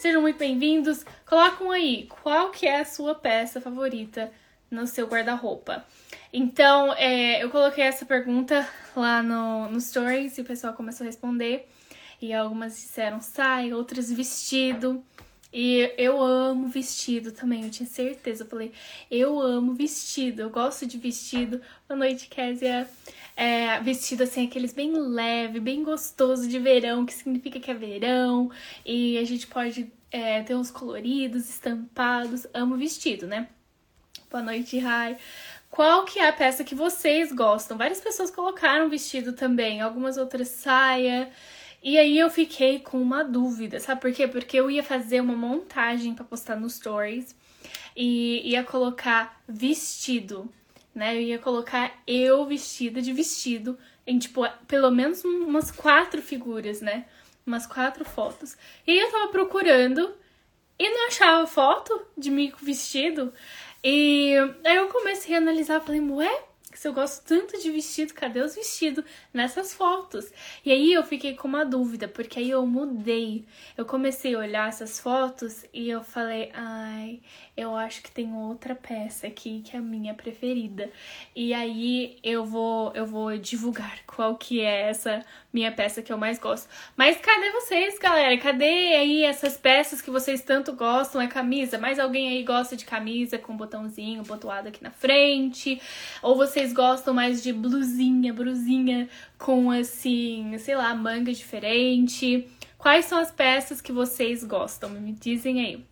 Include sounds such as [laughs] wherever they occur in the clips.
Sejam muito bem-vindos. Colocam aí qual que é a sua peça favorita no seu guarda-roupa. Então, é, eu coloquei essa pergunta lá no, no Stories e o pessoal começou a responder. E algumas disseram saia, outras vestido. E eu amo vestido também, eu tinha certeza. Eu falei, eu amo vestido, eu gosto de vestido. Boa noite, Késia. É, vestido assim, aqueles bem leve, bem gostoso de verão, que significa que é verão. E a gente pode é, ter uns coloridos, estampados. Amo vestido, né? Boa noite, Rai. Qual que é a peça que vocês gostam? Várias pessoas colocaram vestido também, algumas outras saia. E aí eu fiquei com uma dúvida, sabe por quê? Porque eu ia fazer uma montagem para postar no stories e ia colocar vestido, né? Eu ia colocar eu vestida de vestido em tipo pelo menos umas quatro figuras, né? Umas quatro fotos. E aí eu tava procurando e não achava foto de mim com vestido. E aí eu comecei a analisar, falei, ué, se eu gosto tanto de vestido, cadê os vestidos nessas fotos? E aí eu fiquei com uma dúvida, porque aí eu mudei. Eu comecei a olhar essas fotos e eu falei, ai, eu acho que tem outra peça aqui que é a minha preferida. E aí eu vou eu vou divulgar [laughs] qual que é essa minha peça que eu mais gosto. Mas cadê vocês, galera? Cadê aí essas peças que vocês tanto gostam? É camisa? Mais alguém aí gosta de camisa com botãozinho botoado aqui na frente? Ou vocês gostam mais de blusinha, brusinha com assim, sei lá, manga diferente? Quais são as peças que vocês gostam? Me dizem aí.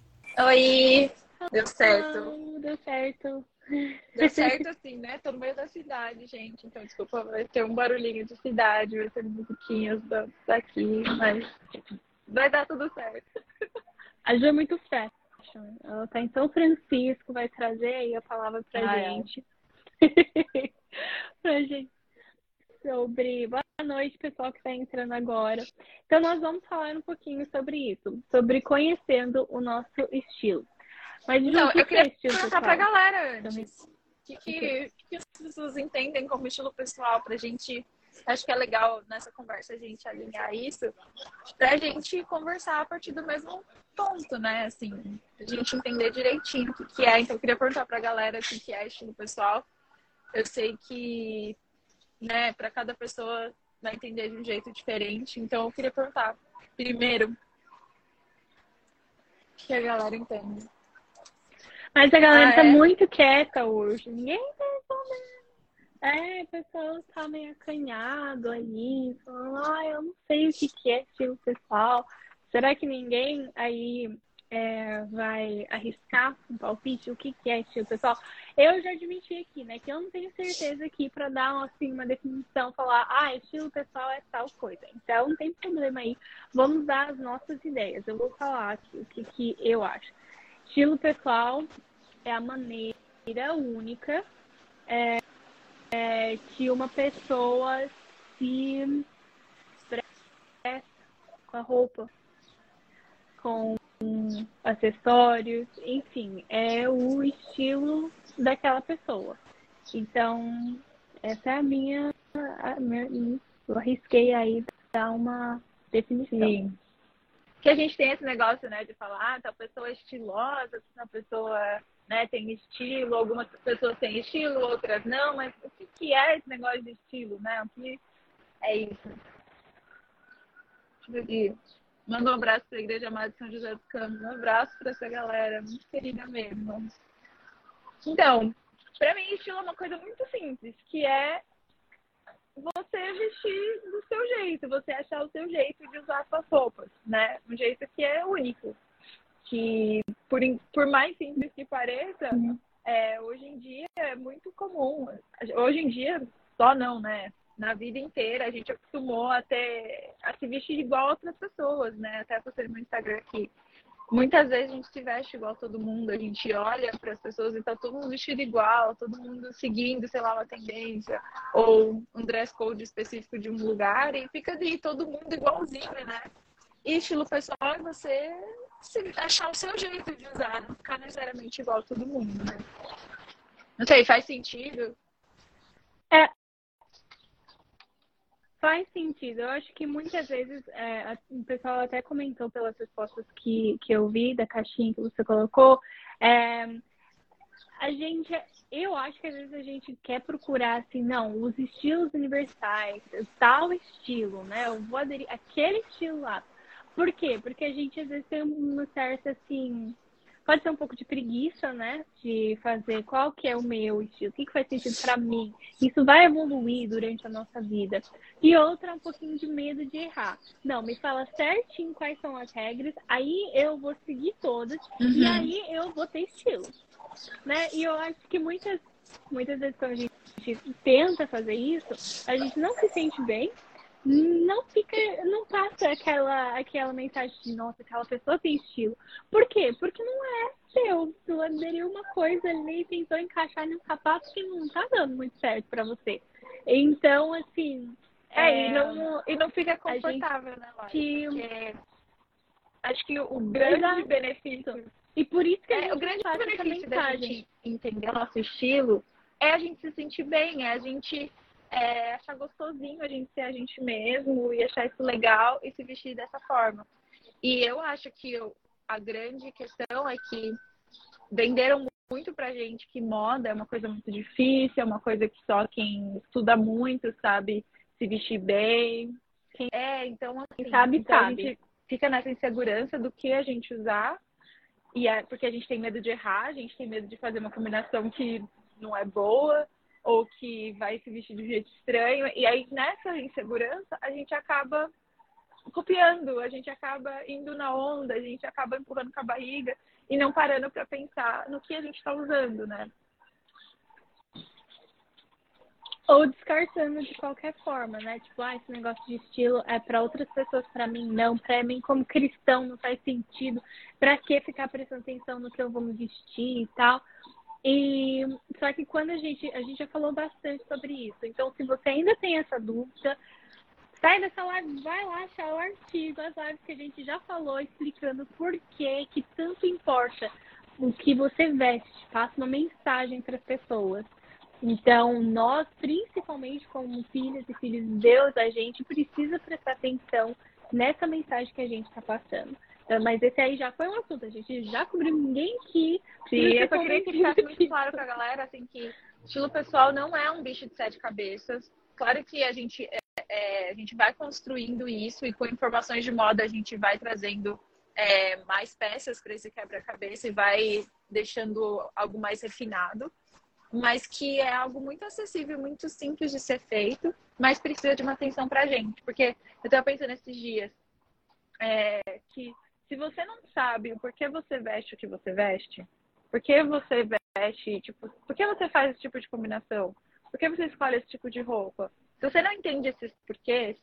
Oi, deu certo. Ah, deu certo. Deu [laughs] certo assim, né? Tô no meio da cidade, gente. Então, desculpa, vai ter um barulhinho de cidade, vai ter musiquinhas daqui, mas vai dar tudo certo. A Ju é muito fashion. Ela tá em São Francisco, vai trazer aí a palavra pra Ah, é. [laughs] pra gente. Sobre. Boa noite, pessoal que tá entrando agora. Então, nós vamos falar um pouquinho sobre isso, sobre conhecendo o nosso estilo. Mas, Ju, Então, que eu que é queria perguntar pra pessoal? galera antes. O que, que, o que as pessoas entendem como estilo pessoal pra gente. Acho que é legal nessa conversa a gente alinhar isso, pra gente conversar a partir do mesmo ponto, né? Assim, a gente entender direitinho o que, que é. Então, eu queria perguntar pra galera o que, que é estilo pessoal. Eu sei que, né, pra cada pessoa vai entender de um jeito diferente. Então, eu queria perguntar, primeiro, o que a galera entende. Mas a galera Ah, tá é? muito quieta hoje. Ninguém tá respondendo. É, o pessoal tá meio acanhado ali, falando, ah, eu não sei o que que é estilo pessoal. Será que ninguém aí é, vai arriscar um palpite? O que que é estilo pessoal? Eu já admiti aqui, né, que eu não tenho certeza aqui pra dar assim, uma definição, falar, ah, estilo pessoal é tal coisa. Então não tem problema aí. Vamos dar as nossas ideias. Eu vou falar aqui o que, que eu acho. Estilo pessoal é a maneira única é, é, que uma pessoa se expressa com a roupa, com acessórios, enfim, é o estilo daquela pessoa. Então, essa é a minha, a minha eu arrisquei aí dar uma definição. Sim. Que a gente tem esse negócio, né, de falar, ah, tal pessoa é estilosa, tal pessoa, né, tem estilo, algumas pessoas têm estilo, outras não, mas o que, que é esse negócio de estilo, né? O que é isso? Deixa eu ver. Manda um abraço para a Igreja Amada de São José dos Campos. Um abraço para essa galera, muito querida mesmo. Então, para mim, estilo é uma coisa muito simples, que é você vestir do seu jeito, você achar o seu jeito de usar suas roupas, né? Um jeito que é único. Que, por, por mais simples que pareça, é, hoje em dia é muito comum. Hoje em dia, só não, né? Na vida inteira, a gente acostumou a, ter, a se vestir igual outras pessoas, né? Até postei no meu Instagram aqui. Muitas vezes a gente se veste igual todo mundo, a gente olha para as pessoas e tá todo mundo vestido igual, todo mundo seguindo, sei lá, uma tendência, ou um dress code específico de um lugar, e fica ali todo mundo igualzinho, né? E estilo pessoal é você achar o seu jeito de usar, não ficar necessariamente igual todo mundo, né? Não sei, faz sentido? Faz sentido. Eu acho que muitas vezes, é, o pessoal até comentou pelas respostas que, que eu vi da caixinha que você colocou, é, a gente, eu acho que às vezes a gente quer procurar assim, não, os estilos universais, tal estilo, né? Eu vou aderir aquele estilo lá. Por quê? Porque a gente às vezes tem uma certa assim, pode ser um pouco de preguiça, né? De fazer qual que é o meu estilo, o que, que faz sentido para mim. Isso vai evoluir durante a nossa vida. E outra, um pouquinho de medo de errar. Não, me fala certinho quais são as regras, aí eu vou seguir todas uhum. e aí eu vou ter estilo. Né? E eu acho que muitas, muitas vezes quando a gente tenta fazer isso, a gente não se sente bem não fica, não passa aquela, aquela mensagem de nossa, aquela pessoa tem estilo. Por quê? Porque não é seu. Tu aderiu uma coisa ali e tentou encaixar num sapato que não tá dando muito certo para você. Então, assim. É, é, e, não, e não fica confortável, né, Laura? Que... Porque acho que o grande Exato. benefício. E por isso que é, o grande benefício da gente entender o nosso estilo é a gente se sentir bem, é a gente é, achar gostosinho a gente ser a gente mesmo e achar isso legal e se vestir dessa forma. E eu acho que eu, a grande questão é que venderam muito pra gente que moda é uma coisa muito difícil, é uma coisa que só quem estuda muito sabe se vestir bem. Quem é, então assim, sabe, então sabe. a gente fica nessa insegurança do que a gente usar. E é porque a gente tem medo de errar, a gente tem medo de fazer uma combinação que não é boa ou que vai se vestir de um jeito estranho. E aí, nessa insegurança, a gente acaba copiando, a gente acaba indo na onda, a gente acaba empurrando com a barriga e não parando para pensar no que a gente está usando, né? Ou descartando de qualquer forma, né? Tipo, ah, esse negócio de estilo é para outras pessoas, para mim não. Para mim, como cristão, não faz sentido. Para que ficar prestando atenção no que eu vou me vestir e tal? E só que quando a gente a gente já falou bastante sobre isso. Então, se você ainda tem essa dúvida, sai dessa live, vai lá achar o artigo, as lives que a gente já falou explicando por que que tanto importa o que você veste, passa uma mensagem para as pessoas. Então, nós, principalmente como filhas e filhos de Deus, a gente precisa prestar atenção nessa mensagem que a gente está passando. É, mas esse aí já foi um assunto, a gente já cobriu ninguém que. Sim, eu só queria que ficasse muito claro pra galera, assim, que estilo pessoal não é um bicho de sete cabeças. Claro que a gente, é, é, a gente vai construindo isso e com informações de moda a gente vai trazendo é, mais peças para esse quebra-cabeça e vai deixando algo mais refinado, mas que é algo muito acessível, muito simples de ser feito, mas precisa de uma atenção pra gente. Porque eu estava pensando esses dias é, que se você não sabe o porquê você veste o que você veste, por que você veste, tipo, por que você faz esse tipo de combinação? Por que você escolhe esse tipo de roupa? Se você não entende esses porquês,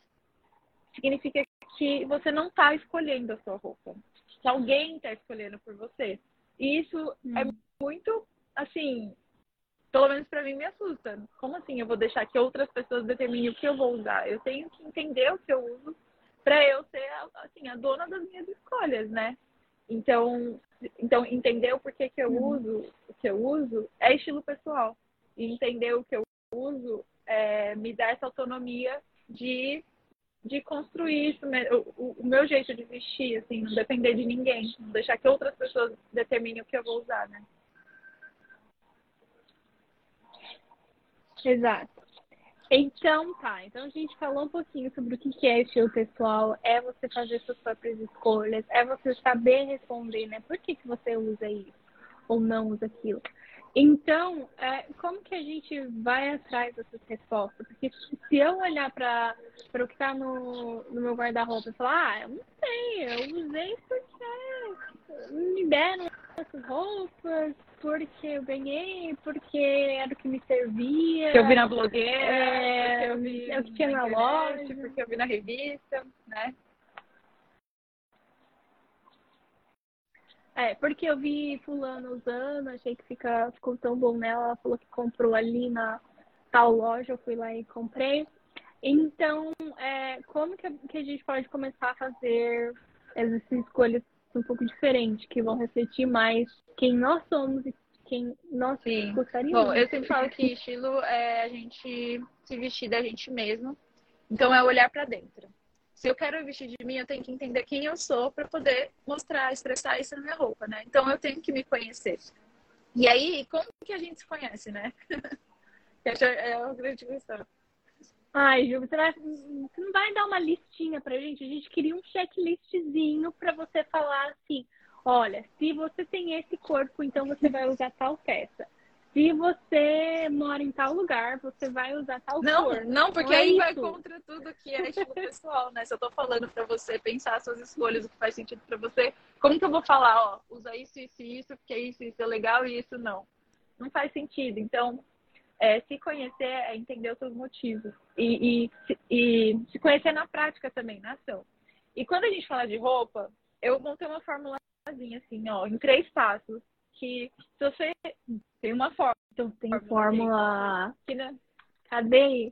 significa que você não está escolhendo a sua roupa. Que alguém está escolhendo por você. E isso hum. é muito, assim, pelo menos para mim me assusta. Como assim eu vou deixar que outras pessoas determinem o que eu vou usar? Eu tenho que entender o que eu uso para eu ser assim a dona das minhas escolhas, né? Então, então entender o porquê que eu uhum. uso o que eu uso é estilo pessoal e entender o que eu uso é, me dá essa autonomia de de construir isso, o, o, meu jeito de vestir, assim, não depender de ninguém, não deixar que outras pessoas determinem o que eu vou usar, né? Exato. Então, tá. Então a gente falou um pouquinho sobre o que é estilo pessoal, é você fazer suas próprias escolhas, é você saber responder, né? Por que, que você usa isso ou não usa aquilo. Então, é, como que a gente vai atrás dessas respostas? Porque se eu olhar para o que está no, no meu guarda-roupa e falar, ah, eu não sei, eu usei porque me deram essas roupas, porque eu ganhei, porque era o que me servia. Que eu vi na blogueira, é, eu vi eu tinha na, na loja, porque eu vi na revista, né? É, porque eu vi fulano usando, achei que fica, ficou tão bom nela, ela falou que comprou ali na tal loja, eu fui lá e comprei. Então, é, como que a, que a gente pode começar a fazer essas escolhas um pouco diferente, que vão refletir mais quem nós somos e quem nós Sim. gostaríamos. Bom, eu sempre falo que estilo é a gente se vestir da gente mesmo Então é olhar para dentro. Se eu quero vestir de mim, eu tenho que entender quem eu sou para poder mostrar, expressar isso na minha roupa, né? Então eu tenho que me conhecer. E aí, como que a gente se conhece, né? [laughs] é uma grande questão. Ai, Ju, você, vai, você não vai dar uma listinha pra gente? A gente queria um checklistzinho pra você falar assim: olha, se você tem esse corpo, então você vai usar tal peça. Se você mora em tal lugar, você vai usar tal não, cor. Não, porque não é aí isso. vai contra tudo que é estilo pessoal, né? Se eu tô falando pra você pensar suas escolhas, o que faz sentido pra você, como que eu vou falar, ó, usa isso, isso e isso, porque isso, isso é legal e isso não? Não faz sentido. Então, é, se conhecer é entender os seus motivos e, e, e, se conhecer na prática também, na ação. E quando a gente fala de roupa, eu montei uma formulazinha assim, ó, em três passos, que se você tem uma fórmula. Então tem fórmula. Que, né? Cadê aí?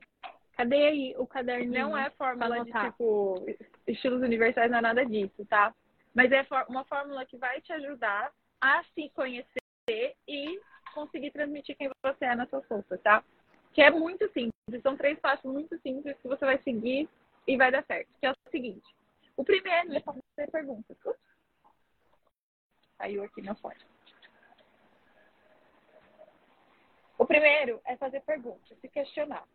Cadê aí o caderno? Não é fórmula de tipo estilos universais, não é nada disso, tá? Mas é uma fórmula que vai te ajudar a se conhecer e conseguir transmitir quem você é na sua roupa, tá? Que é muito simples. São três passos muito simples que você vai seguir e vai dar certo. Que é o seguinte. O primeiro é fazer perguntas. Ups. Caiu aqui na foto. O primeiro é fazer perguntas, se questionar.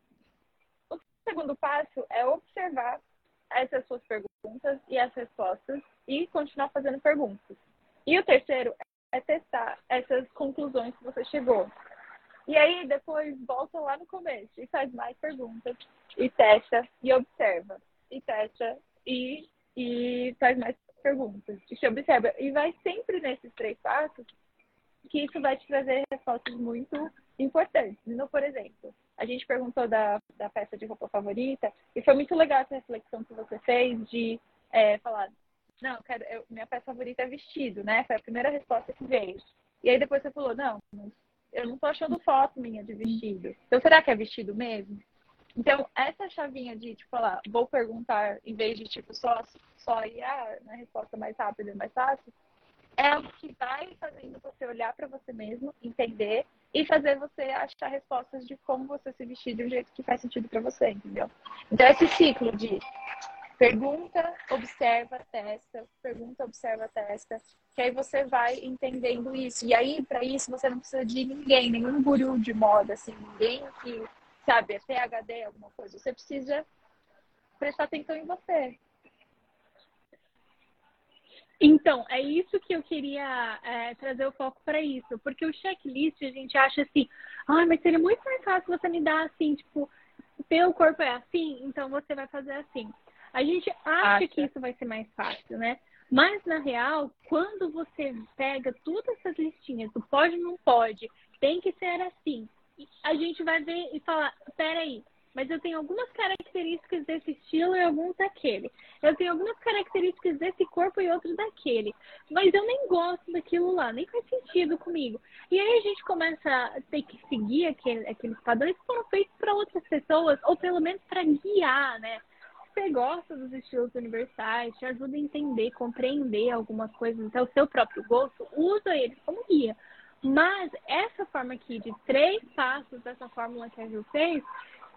O segundo passo é observar essas suas perguntas e as respostas e continuar fazendo perguntas. E o terceiro é testar essas conclusões que você chegou. E aí depois volta lá no começo e faz mais perguntas e testa e observa e testa e, e faz mais perguntas e se observa e vai sempre nesses três passos que isso vai te trazer respostas muito importantes. Então, por exemplo, a gente perguntou da, da peça de roupa favorita e foi muito legal essa reflexão que você fez de é, falar não, quero, eu, minha peça favorita é vestido, né? Foi a primeira resposta que veio. E aí depois você falou, não, eu não tô achando foto minha de vestido. Então será que é vestido mesmo? Então, essa chavinha de, tipo, falar, vou perguntar, em vez de, tipo, só, só ir ah, na resposta mais rápida e mais fácil, é o que vai fazendo você olhar para você mesmo, entender e fazer você achar respostas de como você se vestir de um jeito que faz sentido para você, entendeu? Então, esse ciclo de Pergunta, observa, testa. Pergunta, observa, testa. Que aí você vai entendendo isso. E aí, para isso, você não precisa de ninguém, nenhum guru de moda, assim, ninguém que, sabe, é PHD, alguma coisa. Você precisa prestar atenção em você. Então, é isso que eu queria é, trazer o foco para isso. Porque o checklist, a gente acha assim, ah, mas seria muito mais fácil você me dar assim, tipo, teu corpo é assim, então você vai fazer assim. A gente acha, acha que isso vai ser mais fácil, né? Mas, na real, quando você pega todas essas listinhas do pode não pode, tem que ser assim, a gente vai ver e falar, peraí, mas eu tenho algumas características desse estilo e alguns daquele. Eu tenho algumas características desse corpo e outros daquele. Mas eu nem gosto daquilo lá, nem faz sentido comigo. E aí a gente começa a ter que seguir aquele, aqueles padrões que foram feitos para outras pessoas, ou pelo menos para guiar, né? você gosta dos estilos universais, te ajuda a entender, compreender algumas coisas, até o seu próprio gosto, usa eles como guia. Mas essa forma aqui de três passos dessa fórmula que a Ju fez,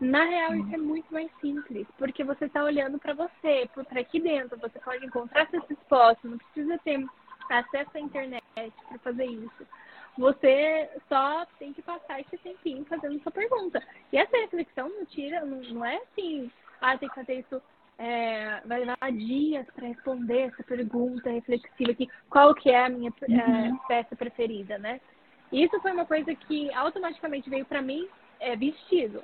na real isso é muito mais simples, porque você está olhando para você, para aqui dentro, você pode encontrar essas respostas, não precisa ter acesso à internet para fazer isso. Você só tem que passar esse tempinho fazendo sua pergunta. E essa reflexão não tira, não, não é assim, ah, tem que fazer isso é, vai levar dias para responder essa pergunta reflexiva aqui, qual que é a minha é, uhum. peça preferida, né? Isso foi uma coisa que automaticamente veio para mim, é, vestido.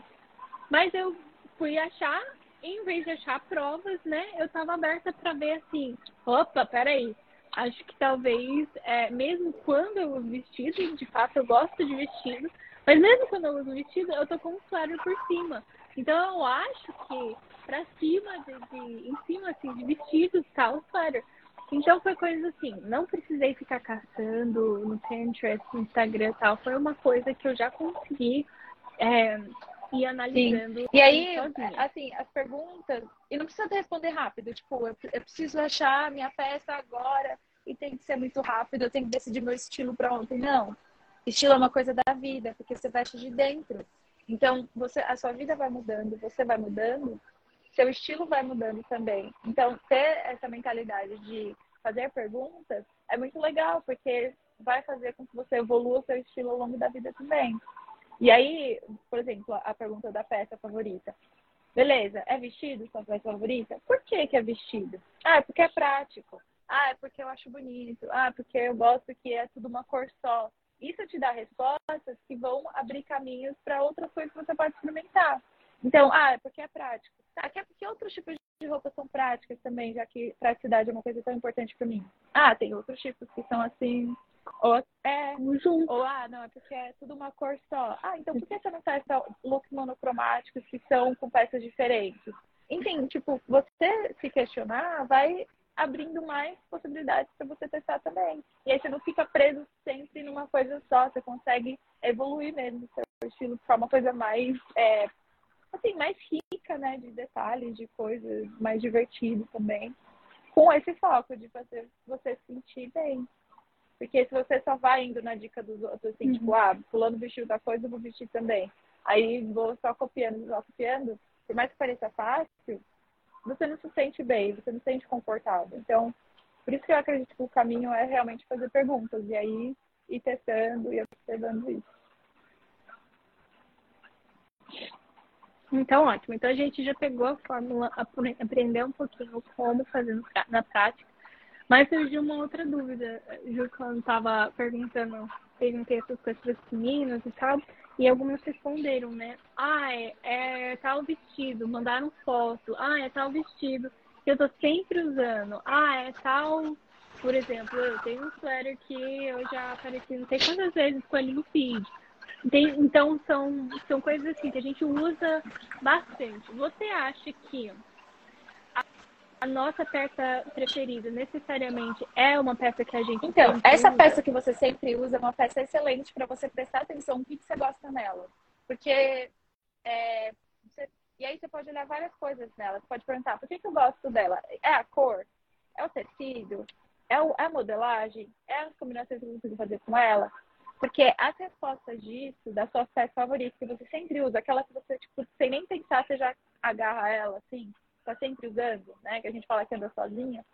Mas eu fui achar, em vez de achar provas, né? Eu estava aberta para ver assim, opa, peraí, acho que talvez, é, mesmo quando eu uso vestido, de fato eu gosto de vestido, mas mesmo quando eu uso vestido, eu tô com um suéter por cima. Então eu acho que pra cima, de, de, em cima assim, de vestidos, tá o suéter. Então foi coisa assim, não precisei ficar caçando no Pinterest, no Instagram e tal. Foi uma coisa que eu já consegui é, ir analisando. Sim. E aí, sozinha. assim, as perguntas, e não precisa responder rápido, tipo, eu, eu preciso achar a minha peça agora e tem que ser muito rápido, eu tenho que decidir meu estilo para ontem. Não. Estilo é uma coisa da vida, porque você veste de dentro. Então, você, a sua vida vai mudando, você vai mudando. seu estilo vai mudando também. Então, ter essa mentalidade de fazer perguntas é muito legal, porque vai fazer com que você evolua seu estilo ao longo da vida também. E aí, por exemplo, a pergunta da peça favorita. Beleza, é vestido sua peça favorita? Por que, que é vestido? Ah, é porque é prático. Ah, é porque eu acho bonito. Ah, porque eu gosto que é tudo uma cor só. Isso te dá respostas que vão abrir caminhos para outras coisas que você pode experimentar. Então, ah, é porque é prático. Tá, que, que outros tipos de roupas são práticas também, já que praticidade é uma coisa tão importante para mim? Ah, tem outros tipos que são assim. Ou é. Ou ah, não, é porque é tudo uma cor só. Ah, então por que você não testa looks monocromáticos que são com peças diferentes? Enfim, tipo, você se questionar vai abrindo mais possibilidades para você testar também. E aí você não fica preso sempre numa coisa só, você consegue evoluir mesmo o seu estilo para uma coisa mais, é, assim, mais rica, né, de detalhes, de coisas, mais divertido também, com esse foco de fazer você se sentir bem. Porque se você só vai indo na dica dos outros, assim, tipo, uhum. tipo, ah, fulano vestiu da coisa, eu vou vestir também. Aí vou só copiando, só copiando, por mais que pareça fácil, você não se sente bem, você não se sente confortável. Então, por isso que eu acredito que o caminho é realmente fazer perguntas e aí ir testando e observando isso. Então, ótimo. Então, a gente já pegou a fórmula, aprendeu um pouquinho como fazer na prática. Mas surgiu uma outra dúvida, Ju, quando estava perguntando, perguntei essas coisas para as meninas e tal, e algumas responderam, né? Ah, é, é tal vestido, mandaram foto. Ah, é tal vestido que eu tô sempre usando. Ah, é tal. Por exemplo, eu tenho um sweater que eu já apareci não sei quantas vezes com ele no feed. Tem, então, são, são coisas assim que a gente usa bastante. Você acha que a nossa peça preferida necessariamente é uma peça que a gente Então, essa usa. peça que você sempre usa é uma peça excelente para você prestar atenção no que, que, você gosta nela. Porque é, você, e aí você pode olhar várias coisas nela. Você pode perguntar, por que, que eu gosto dela? É a cor? É o tecido? É, o, é a modelagem? É as combinações que você consigo fazer com ela? Porque as respostas disso, da sua peça favorita, que você sempre usa, aquela que você, tipo, sem nem pensar, você já agarra ela, assim, está sempre usando, né? Que a gente fala que anda sozinha.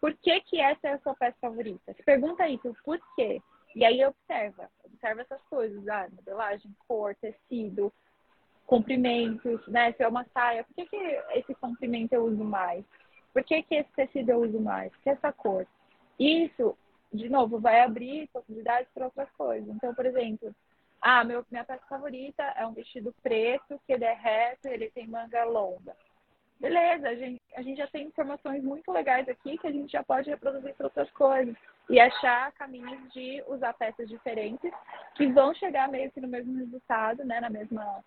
Por que, que essa é a sua peça favorita? Se pergunta isso, por quê? E aí observa, observa essas coisas, ah, modelagem, cor, tecido, comprimentos, né? Se é uma saia, por que, que esse comprimento eu uso mais? Por que, que esse tecido eu uso mais? Por que essa cor? Isso, de novo, vai abrir possibilidades para outras coisas. Então, por exemplo, ah, meu, minha peça favorita é um vestido preto que é reto, ele tem manga longa beleza, a gente, a gente já tem informações muito legais aqui que a gente já pode reproduzir para outras coisas e achar caminhos de usar peças diferentes que vão chegar meio que no mesmo resultado, né, na mesma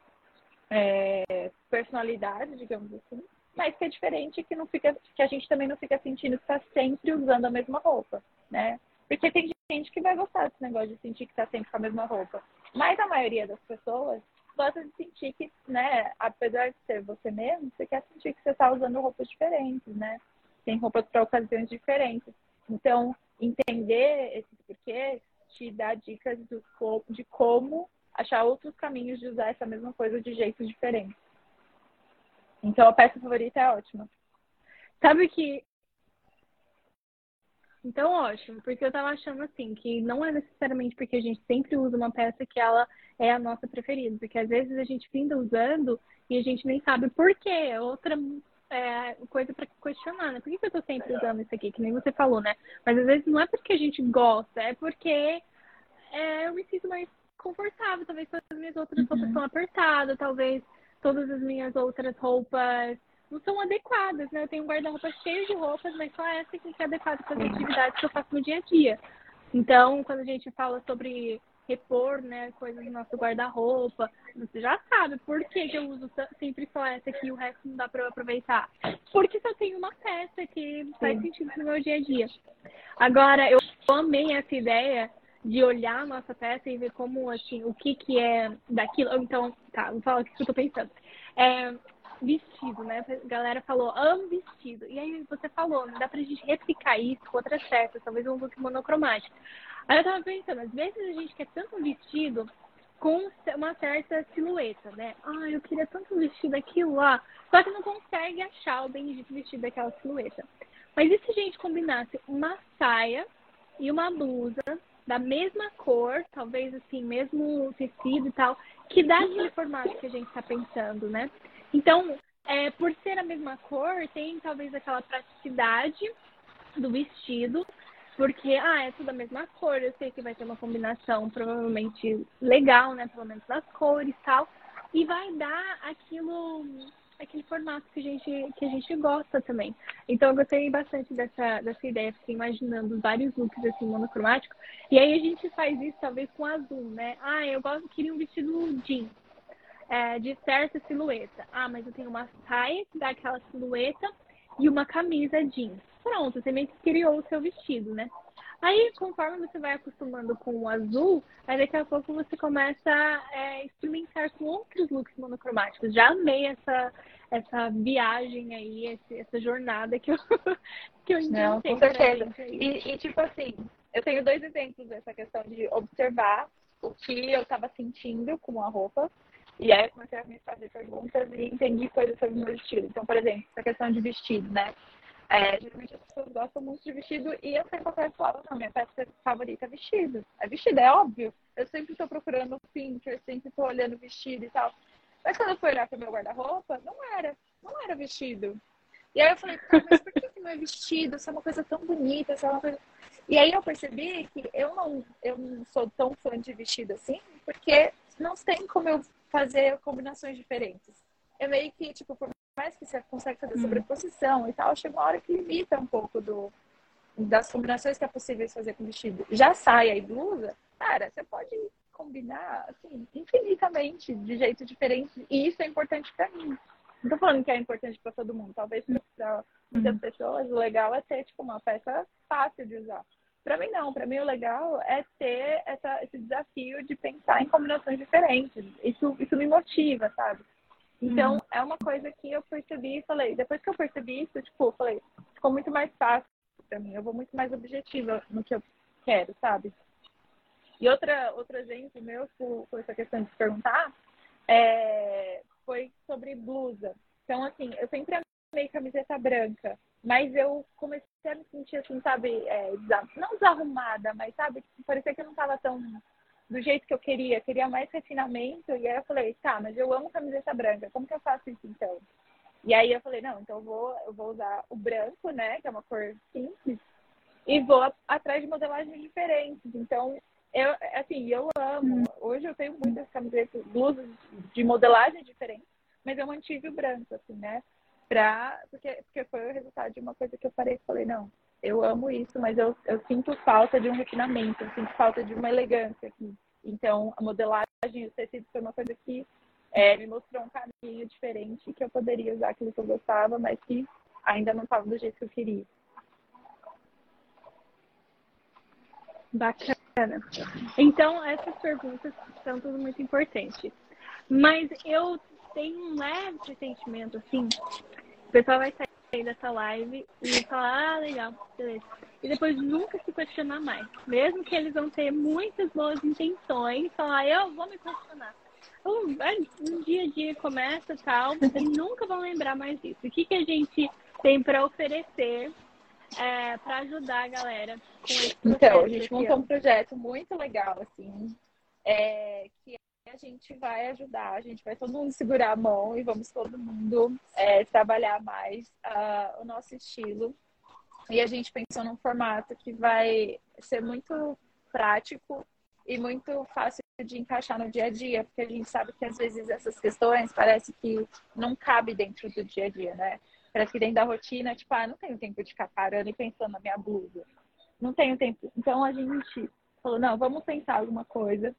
é, personalidade, digamos assim, mas que é diferente que não fica, que a gente também não fica sentindo que está sempre usando a mesma roupa, né? Porque tem gente que vai gostar desse negócio de sentir que está sempre com a mesma roupa, mas a maioria das pessoas gosta de sentir que, né, apesar de ser você mesmo, você quer sentir que você está usando roupas diferentes, né? Tem roupas para ocasiões diferentes. Então, entender esses porquês te dá dicas do, de como achar outros caminhos de usar essa mesma coisa de jeitos diferentes. Então, a peça favorita é ótima. Sabe que então, ótimo, porque eu tava achando assim, que não é necessariamente porque a gente sempre usa uma peça que ela é a nossa preferida, porque às vezes a gente finda usando e a gente nem sabe por quê. É outra é, coisa para questionar, né? Por que, que eu tô sempre usando isso aqui? Que nem você falou, né? Mas às vezes não é porque a gente gosta, é porque é, eu me sinto mais confortável. Talvez todas as minhas outras roupas estão uhum. apertadas, talvez todas as minhas outras roupas não são adequadas, né? Eu tenho um guarda-roupa cheio de roupas, mas só essa que é adequada para as atividades que eu faço no dia a dia. Então, quando a gente fala sobre repor, né, coisas no nosso guarda-roupa, você já sabe por que, que eu uso sempre só essa aqui e o resto não dá para eu aproveitar. Porque eu tenho uma peça que faz sentido no meu dia a dia. Agora, eu amei essa ideia de olhar a nossa peça e ver como, assim, o que que é daquilo. Então, tá, vou falar o que eu tô pensando. É, vestido, né? A galera falou, amo vestido. E aí você falou, não dá pra gente replicar isso com outras peças, talvez um look monocromático. Aí eu tava pensando, às vezes a gente quer tanto um vestido com uma certa silhueta, né? Ah, eu queria tanto vestir daquilo lá, só que não consegue achar o bendito vestido daquela silhueta. Mas e se a gente combinasse uma saia e uma blusa da mesma cor, talvez assim, mesmo tecido e tal, que dá aquele formato que a gente está pensando, né? Então, é, por ser a mesma cor, tem talvez aquela praticidade do vestido, porque, ah, é tudo a mesma cor, eu sei que vai ter uma combinação provavelmente legal, né? Pelo menos das cores e tal. E vai dar aquilo, aquele formato que a gente, que a gente gosta também. Então eu gostei bastante dessa, dessa ideia, fiquei imaginando vários looks assim monocromáticos. E aí a gente faz isso talvez com azul, né? Ah, eu gosto, queria um vestido jeans. É, de certa silhueta. Ah, mas eu tenho uma saia que dá aquela silhueta e uma camisa jeans pronto, você meio que criou o seu vestido, né? Aí, conforme você vai acostumando com o azul, aí daqui a pouco você começa a é, experimentar com outros looks monocromáticos. Já amei essa, essa viagem aí, esse, essa jornada que eu, [laughs] que eu Não, com certeza. E, e, tipo assim, eu tenho dois exemplos dessa questão de observar o que eu estava sentindo com a roupa. E aí eu comecei a me fazer perguntas e entendi coisas sobre o meu estilo. Então, por exemplo, essa questão de vestido, né? É, geralmente as pessoas gostam muito de vestido e eu sempre qualquer falo, não, minha peça favorita é vestido. É vestido, é óbvio. Eu sempre estou procurando Pinterest, sempre estou olhando vestido e tal. Mas quando eu fui olhar para o meu guarda-roupa, não era. Não era vestido. E aí eu falei, mas por que, que não é vestido? Isso é uma coisa tão bonita, isso é uma coisa... E aí eu percebi que eu não, eu não sou tão fã de vestido assim, porque não tem como eu fazer combinações diferentes. Eu meio que, tipo, por mais que você consegue fazer sobreposição e tal, chega uma hora que limita um pouco do, das combinações que é possível fazer com vestido. Já saia e blusa, cara, você pode combinar assim, infinitamente, de jeito diferente, e isso é importante para mim. Não tô falando que é importante para todo mundo, talvez para muitas uhum. pessoas o legal é ter tipo uma peça fácil de usar. Para mim não, para mim o legal é ter essa, esse desafio de pensar em combinações diferentes. Isso, isso me motiva, sabe? Então, uhum. é uma coisa que eu percebi e falei, depois que eu percebi isso, tipo, falei, ficou muito mais fácil pra mim, eu vou muito mais objetiva no que eu quero, sabe? E outra, outro exemplo meu com, essa questão de perguntar é, foi sobre blusa. Então, assim, eu sempre amei camiseta branca, mas eu comecei a me sentir assim, sabe, é, não desarrumada, mas sabe, parecia que eu não tava tão do jeito que eu queria, queria mais refinamento. E aí eu falei, tá, mas eu amo camiseta branca, como que eu faço isso então? E aí eu falei, não, então eu vou, eu vou usar o branco, né, que é uma cor simples, e vou atrás de modelagens diferentes. Então, eu, assim, eu amo. Hoje eu tenho muitas camisetas, blusas de modelagem diferente, mas eu mantive o branco, assim, né? Pra, porque, porque foi o resultado de uma coisa que eu parei e falei, não, eu amo isso, mas eu, eu sinto falta de um refinamento, eu sinto falta de uma elegância aqui. Então, a modelagem, o tecido foi uma coisa que é, me mostrou um caminho diferente que eu poderia usar aquilo que eu gostava, mas que ainda não estava do jeito que eu queria. Bacana. Então, essas perguntas são tudo muito importantes. Mas eu tenho um leve sentimento, assim, o pessoal vai sair dessa live e falar, ah, legal, beleza. E depois nunca se questionar mais. Mesmo que eles vão ter muitas boas intenções, falar, eu vou me questionar. Um, um dia a dia começa tal, e [laughs] nunca vão lembrar mais disso. O que, que a gente tem para oferecer é, para ajudar a galera com esse Então, a gente montou um projeto muito legal, assim, é, que a gente vai ajudar, a gente vai todo mundo segurar a mão e vamos todo mundo é, trabalhar mais uh, o nosso estilo. E a gente pensou num formato que vai ser muito prático e muito fácil de encaixar no dia a dia, porque a gente sabe que às vezes essas questões parece que não cabe dentro do dia a dia, né? Parece que dentro da rotina, tipo, ah, não tenho tempo de ficar parando e pensando na minha blusa. Não tenho tempo. Então a gente falou, não, vamos pensar alguma coisa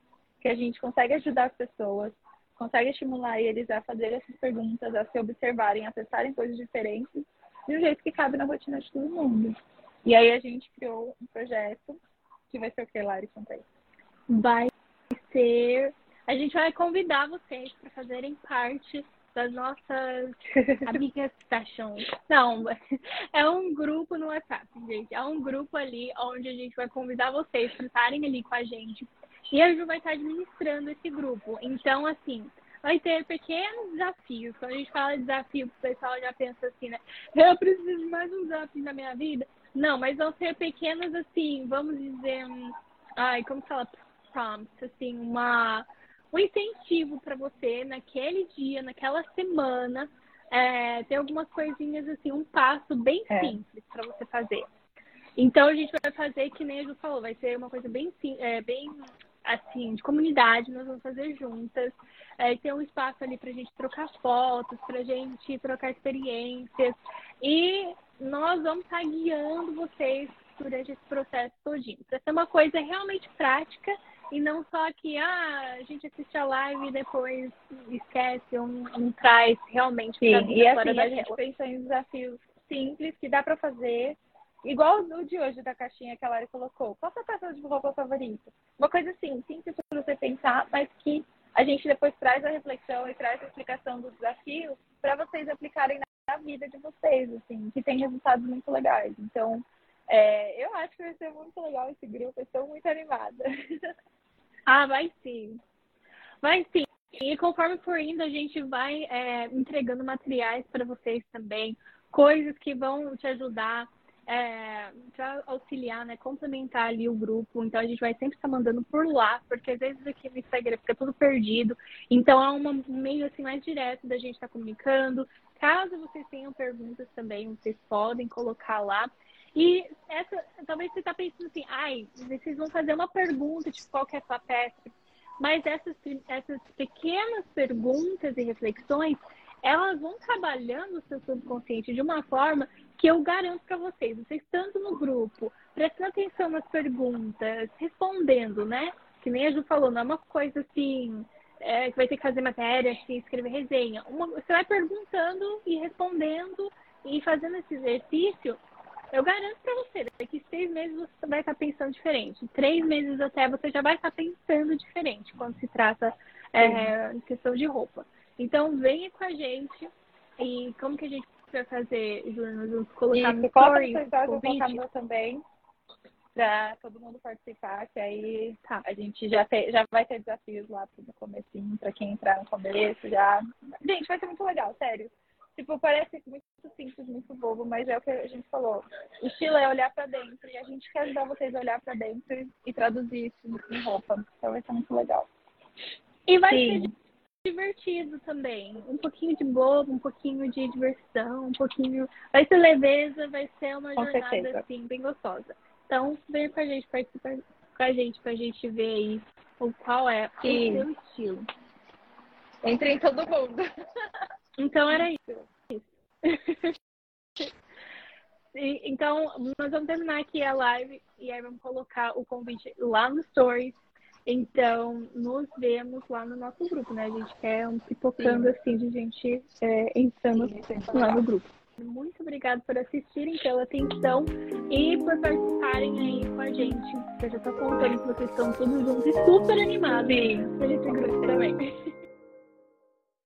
que a gente consegue ajudar as pessoas, consegue estimular eles a fazer essas perguntas, a se observarem, a testarem coisas diferentes, de um jeito que cabe na rotina de todo mundo. E aí a gente criou um projeto que vai ser o que, Lari? Contei. Vai ser. A gente vai convidar vocês para fazerem parte das nossas [laughs] amigas fashion. Não, é um grupo no WhatsApp, gente. É um grupo ali onde a gente vai convidar vocês para estarem ali com a gente E a Ju vai estar administrando esse grupo. Então, assim, vai ter pequenos desafios. Quando a gente fala de desafio, o pessoal já pensa assim, né? Eu preciso de mais um desafio na minha vida. Não, mas vão ser pequenos, assim, vamos dizer, ai, como fala prompts, assim, uma, um incentivo para você naquele dia, naquela semana, é, ter algumas coisinhas, assim, um passo bem é. simples para você fazer. Então a gente vai fazer que nem a Ju falou, vai ser uma coisa bem, é, bem assim, de comunidade, nós vamos fazer juntas. É, ter um espaço ali para a gente trocar fotos, para a gente trocar experiências. E nós vamos estar guiando vocês durante esse processo todinho. Para ser uma coisa realmente prática e não só que ah, a gente assiste a live e depois esquece ou não traz realmente Sim, e assim, a gente pensa em desafios simples que dá para fazer Igual o de hoje da caixinha que a Lara colocou. Qual a sua peça de roupa favorita? Uma coisa assim, simples para você pensar, mas que a gente depois traz a reflexão e traz a explicação do desafio para vocês aplicarem na vida de vocês, assim, que tem resultados muito legais. Então, é, eu acho que vai ser muito legal esse grupo, estou muito animada. [laughs] Ah, vai sim. Vai sim. E conforme for indo, a gente vai é, entregando materiais para vocês também, coisas que vão te ajudar é, para auxiliar, né, complementar ali o grupo. Então a gente vai sempre estar mandando por lá, porque às vezes aqui no Instagram fica tudo perdido. Então é um meio assim mais direto da gente estar comunicando. Caso vocês tenham perguntas também, vocês podem colocar lá. E essa, talvez você está pensando assim, ai, vocês vão fazer uma pergunta, tipo, qual que é a sua peça? Mas essas, essas pequenas perguntas e reflexões, elas vão trabalhando o seu subconsciente de uma forma que eu garanto para vocês, vocês tanto no grupo, prestando atenção nas perguntas, respondendo, né? Que nem a Ju falou, não é uma coisa assim, é, que vai ter que fazer matéria, assim, escrever resenha. Uma, você vai perguntando e respondendo e fazendo esse exercício, eu garanto para você, daqui seis meses você vai estar pensando diferente. Três meses até você já vai estar pensando diferente quando se trata é, questão de roupa. Então venha com a gente e como que a gente vai fazer, Júlia? Nós vamos colocar no story, vou colocar no também para todo mundo participar, que aí tá, a gente já, te, já vai ter desafios lá no comecinho, para quem entrar no começo já. Gente, vai ser muito legal, sério. Tipo, parece muito simples, muito bobo, mas é o que a gente falou. O estilo é olhar para dentro e a gente quer ajudar vocês a olhar para dentro e traduzir isso em roupa. Então vai ser muito legal. E vai Sim. ser divertido também. Um pouquinho de bobo, um pouquinho de diversão, um pouquinho. Vai ser leveza, vai ser uma com jornada certeza. assim, bem gostosa. Então, vem com a gente, participa com a gente pra gente ver aí o qual é Sim. o seu estilo. Entre em todo mundo. [laughs] Então era isso. [laughs] então, nós vamos terminar aqui a live e aí vamos colocar o convite lá no Stories então, nos vemos lá no nosso grupo, né? A gente quer um pipocando Sim. assim de gente é, lá no grupo. Muito obrigada por assistirem, pela atenção e por participarem aí com a gente. Eu já tô contando que vocês estão todos juntos e super animados Sim. nesse grupo também.